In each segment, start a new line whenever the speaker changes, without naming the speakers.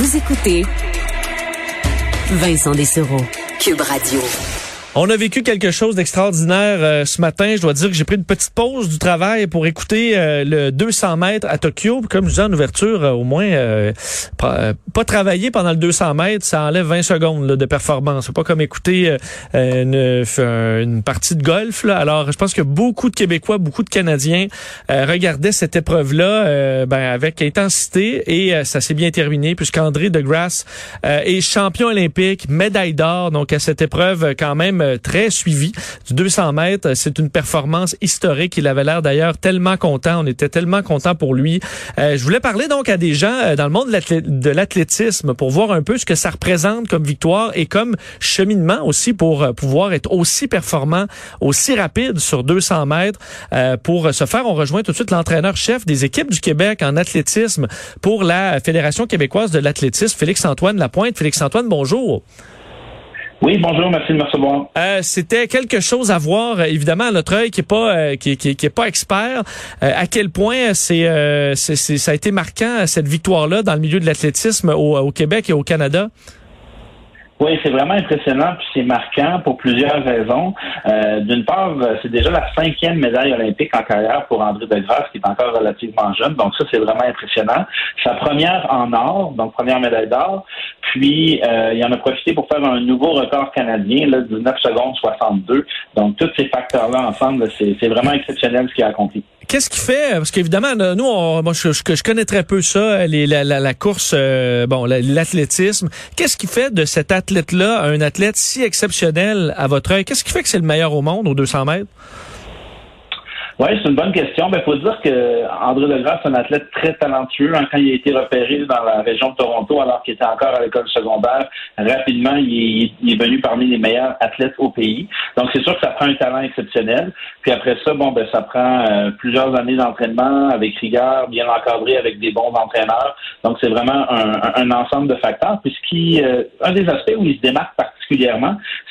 Vous écoutez Vincent Dessereau, Cube Radio.
On a vécu quelque chose d'extraordinaire euh, ce matin. Je dois dire que j'ai pris une petite pause du travail pour écouter euh, le 200 mètres à Tokyo. Comme je disais en ouverture, euh, au moins, pas, pas, travailler pendant le 200 mètres, ça enlève 20 secondes là, de performance. C'est pas comme écouter une, partie de golf. Alors, je pense que beaucoup de Québécois, beaucoup de Canadiens regardaient cette épreuve-là ben, avec intensité et ça s'est bien terminé puisqu'André Degrasse est champion olympique, médaille d'or. Donc, à cette épreuve, quand même, euh, très suivi du 200 mètres. C'est une performance historique. Il avait l'air d'ailleurs tellement content. On était tellement content pour lui. Euh, je voulais parler donc à des gens euh, dans le monde de l'athlétisme pour voir un peu ce que ça représente comme victoire et comme cheminement aussi pour pouvoir être aussi performant, aussi rapide sur 200 mètres. pour ce faire, on rejoint tout de suite l'entraîneur-chef des équipes du Québec en athlétisme pour la Fédération québécoise de l'athlétisme, Félix-Antoine Lapointe. Félix-Antoine, bonjour.
Oui, bonjour, merci de me recevoir.
Euh, C'était quelque chose à voir, évidemment, à notre œil qui est pas euh, qui, qui, est pas expert. Euh, à quel point c'est euh, ça a été marquant cette victoire-là dans le milieu de l'athlétisme au, au Québec et au Canada?
Oui, c'est vraiment impressionnant, puis c'est marquant pour plusieurs raisons. Euh, D'une part, c'est déjà la cinquième médaille olympique en carrière pour André Degrasse, qui est encore relativement jeune, donc ça, c'est vraiment impressionnant. Sa première en or, donc première médaille d'or, puis euh, il en a profité pour faire un nouveau record canadien, là, 19 secondes 62. Donc, tous ces facteurs-là ensemble, c'est vraiment exceptionnel ce qu'il a accompli.
Qu'est-ce qui fait? Parce qu'évidemment nous on, moi je, connais très peu ça la, course euh, bon l'athlétisme. Qu'est-ce qui fait de cet athlète là un athlète si exceptionnel à votre œil? Qu'est-ce qui fait que c'est le meilleur au monde aux 200 mètres?
Oui, c'est une bonne question. Il ben, faut dire que André Legrasse est un athlète très talentueux. Hein, quand il a été repéré dans la région de Toronto, alors qu'il était encore à l'école secondaire, rapidement, il est, venu parmi les meilleurs athlètes au pays. Donc, c'est sûr que ça prend un talent exceptionnel. Puis après ça, bon, ben, ça prend euh, plusieurs années d'entraînement avec rigueur, bien encadré avec des bons entraîneurs. Donc, c'est vraiment un, ensemble de facteurs. Puis, qui, euh, un des aspects où il se démarque particulièrement,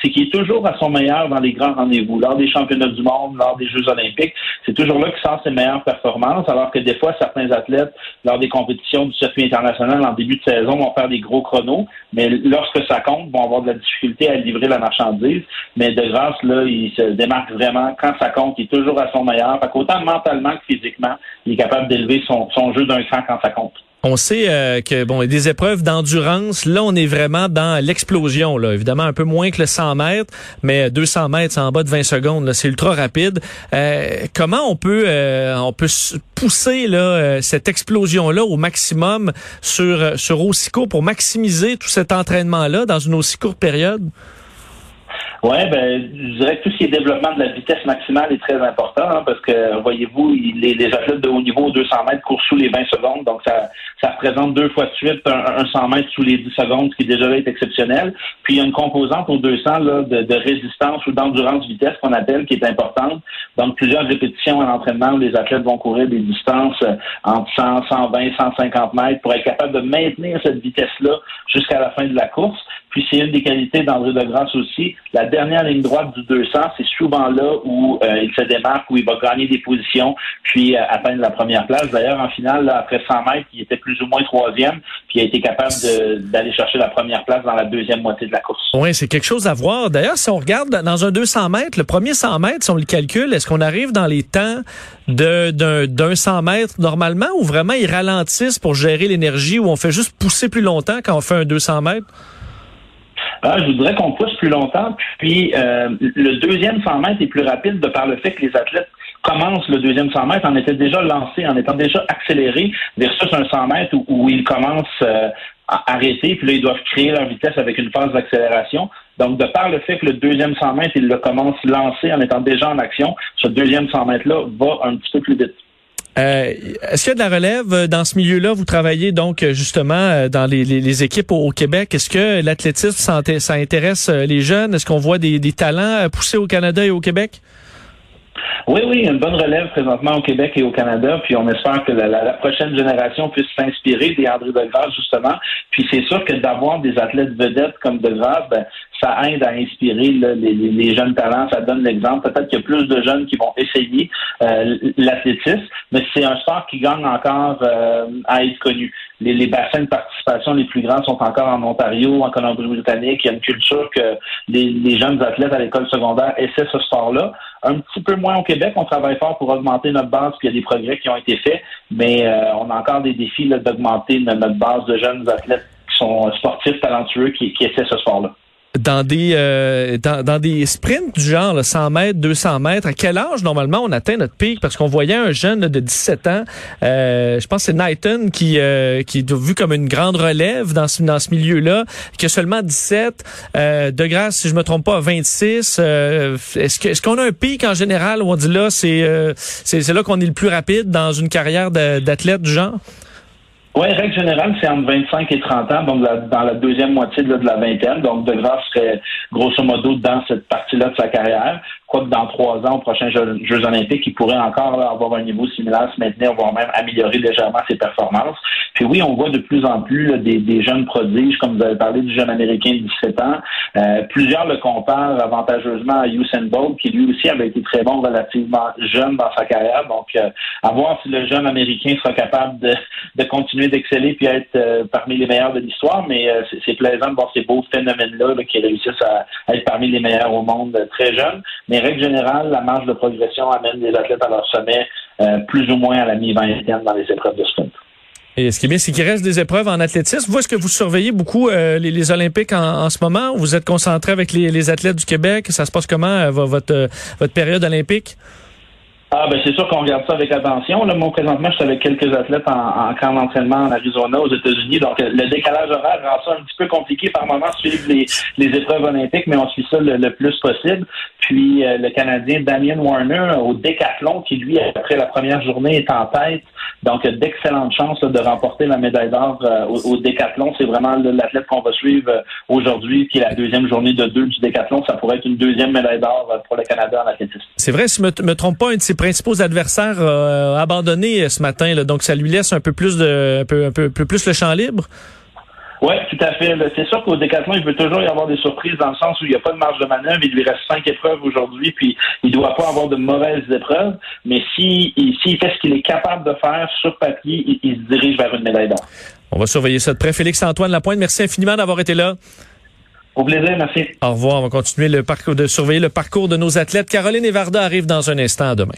c'est qu'il est toujours à son meilleur dans les grands rendez-vous, lors des championnats du monde, lors des Jeux olympiques c'est toujours là qu'il sort ses meilleures performances, alors que des fois, certains athlètes, lors des compétitions du circuit international en début de saison, vont faire des gros chronos, mais lorsque ça compte, vont avoir de la difficulté à livrer la marchandise. Mais de grâce, là, il se démarque vraiment. Quand ça compte, il est toujours à son meilleur. Fait qu'autant mentalement que physiquement, il est capable d'élever son jeu d'un cran quand ça compte.
On sait euh, que bon, des épreuves d'endurance, là, on est vraiment dans l'explosion. Là, évidemment, un peu moins que le 100 mètres, mais 200 mètres, c'est en bas de 20 secondes. C'est ultra rapide. Euh, comment on peut euh, on peut pousser là cette explosion là au maximum sur sur aussi court pour maximiser tout cet entraînement là dans une aussi courte période?
Oui, ben, je dirais que tout ce qui est développement de la vitesse maximale est très important hein, parce que, voyez-vous, les, les, athlètes de haut niveau 200 mètres courent sous les 20 secondes, donc ça, ça représente deux fois de suite un, 100 mètres sous les 10 secondes, ce qui déjà est exceptionnel. Puis il y a une composante aux 200 là, de, résistance ou d'endurance vitesse qu'on appelle qui est importante. Donc plusieurs répétitions à l'entraînement où les athlètes vont courir des distances euh, entre 100, 120, 150 mètres pour être capable de maintenir cette vitesse-là jusqu'à la fin de la course. Puis c'est une des qualités d'André Degrasse aussi. La dernière ligne droite du 200, c'est souvent là où euh, il se démarque, où il va gagner des positions, puis euh, atteindre la première place. D'ailleurs, en finale, après 100 mètres, il était plus ou moins troisième, puis il a été capable d'aller chercher la première place dans la deuxième moitié de la course.
Oui, c'est quelque chose à voir. D'ailleurs, si on regarde dans un 200 mètres, le premier 100 mètres, si on le calcule, est-ce qu'on arrive dans les temps d'un 100 mètres normalement ou vraiment ils ralentissent pour gérer l'énergie ou on fait juste pousser plus longtemps quand on fait un 200 mètres?
Ah, je voudrais qu'on pousse plus longtemps. Puis euh, le deuxième 100 mètres est plus rapide de par le fait que les athlètes commencent le deuxième 100 mètres en étant déjà lancés, en étant déjà accélérés versus un 100 mètres où, ils commencent euh, à arrêter, puis là, ils doivent créer leur vitesse avec une phase d'accélération. Donc, de par le fait que le deuxième 100 mètres, ils le commencent lancé en étant déjà en action, ce deuxième 100 mètres-là va un petit peu plus vite.
Euh, Est-ce qu'il y a de la relève dans ce milieu-là? Vous travaillez donc justement dans les, équipes au, Québec. Est-ce que l'athlétisme, ça, intéresse les jeunes? Est-ce qu'on voit des, des talents pousser au Canada et au Québec?
Oui, oui, une bonne relève présentement au Québec et au Canada, puis on espère que la, prochaine génération puisse s'inspirer des André Degrasse, justement. Puis c'est sûr que d'avoir des athlètes vedettes comme Degrasse, ben, ça aide à inspirer les, jeunes talents, ça donne l'exemple. Peut-être qu'il y a plus de jeunes qui vont essayer euh, l'athlétisme, mais c'est un sport qui gagne encore euh, à être connu. Les, les, bassins de participation les plus grands sont encore en Ontario, en Colombie-Britannique. Il y a une culture que les, jeunes athlètes à l'école secondaire essaient ce sport-là. Un petit peu moins au Québec, on travaille fort pour augmenter notre base, puis il y a des progrès qui ont été faits, mais euh, on a encore des défis d'augmenter notre base de jeunes athlètes qui sont sportifs, talentueux, qui, qui essaient ce sport-là
dans des euh, dans, dans, des sprints du genre 100 mètres, 200 mètres, à quel âge normalement on atteint notre pic? Parce qu'on voyait un jeune de 17 ans, euh, je pense c'est Knighton qui euh, qui est vu comme une grande relève dans ce dans ce milieu-là, qui a seulement 17. Euh, de grâce, si je me trompe pas, à 26. Euh, est-ce que est-ce qu'on a un pic en général où on dit là c'est c'est là qu'on est le plus rapide dans une carrière d'athlète du genre?
Oui, règle générale, c'est entre 25 et 30 ans, donc dans la deuxième moitié de, la vingtaine. Donc, De grâce serait grosso modo dans cette partie-là de sa carrière crois que dans trois ans, aux prochains Jeux, olympiques, il pourrait encore avoir un niveau similaire, se maintenir, voire même améliorer légèrement ses performances. Puis oui, on voit de plus en plus des, jeunes prodiges, comme vous avez parlé du jeune Américain de 17 ans. Euh, plusieurs le comparent avantageusement à Usain Bolt, qui lui aussi avait été très bon relativement jeune dans sa carrière. Donc, euh, à voir si le jeune Américain sera capable de, continuer d'exceller puis être euh, parmi les meilleurs de l'histoire. Mais c'est plaisant de voir ces beaux phénomènes-là qui réussissent à, être parmi les meilleurs au monde très jeunes. Règle générale, la marge de progression amène les athlètes à leur sommet euh, plus ou moins à la mi-vingtaine dans les épreuves de sprint.
Et ce qui est bien, c'est qu'il reste des épreuves en athlétisme. Vous, est-ce que vous surveillez beaucoup euh, les, Olympiques en, ce moment? Vous êtes concentré avec les, athlètes du Québec? Ça se passe comment, euh, votre, votre période olympique?
Ah ben c'est sûr qu'on regarde ça avec attention. Là, moi, présentement, je suis avec quelques athlètes en, camp d'entraînement en Arizona, aux États-Unis. Donc, le décalage horaire rend ça un petit peu compliqué par moment suivre les, les épreuves olympiques, mais on suit ça le, plus possible. Puis euh, le Canadien Damien Warner au décathlon, qui lui, après la première journée, est en tête. Donc, d'excellentes chances de remporter la médaille d'or euh, au, décathlon. C'est vraiment l'athlète qu'on va suivre euh, aujourd'hui, qui est la deuxième journée de deux du décathlon. Ça pourrait être une deuxième médaille d'or pour le Canada en athlétisme.
C'est vrai, si je me, me trompe pas, un de principaux adversaires euh, abandonné ce matin, là, donc ça lui laisse un peu plus de un peu, un peu, plus le champ libre?
Oui, tout à fait. C'est sûr qu'au décathlon, il peut toujours y avoir des surprises dans le sens où il n'y a pas de marge de manœuvre. Il lui reste cinq épreuves aujourd'hui, puis il ne doit pas avoir de mauvaises épreuves. Mais s'il si, fait ce qu'il est capable de faire sur papier, il, il, se dirige vers une médaille d'or.
On va surveiller ça de près. Félix-Antoine Lapointe, merci infiniment d'avoir été là.
Au plaisir, merci.
Au revoir. On va continuer le parcours de surveiller le parcours de nos athlètes. Caroline Evarda arrive dans un instant demain.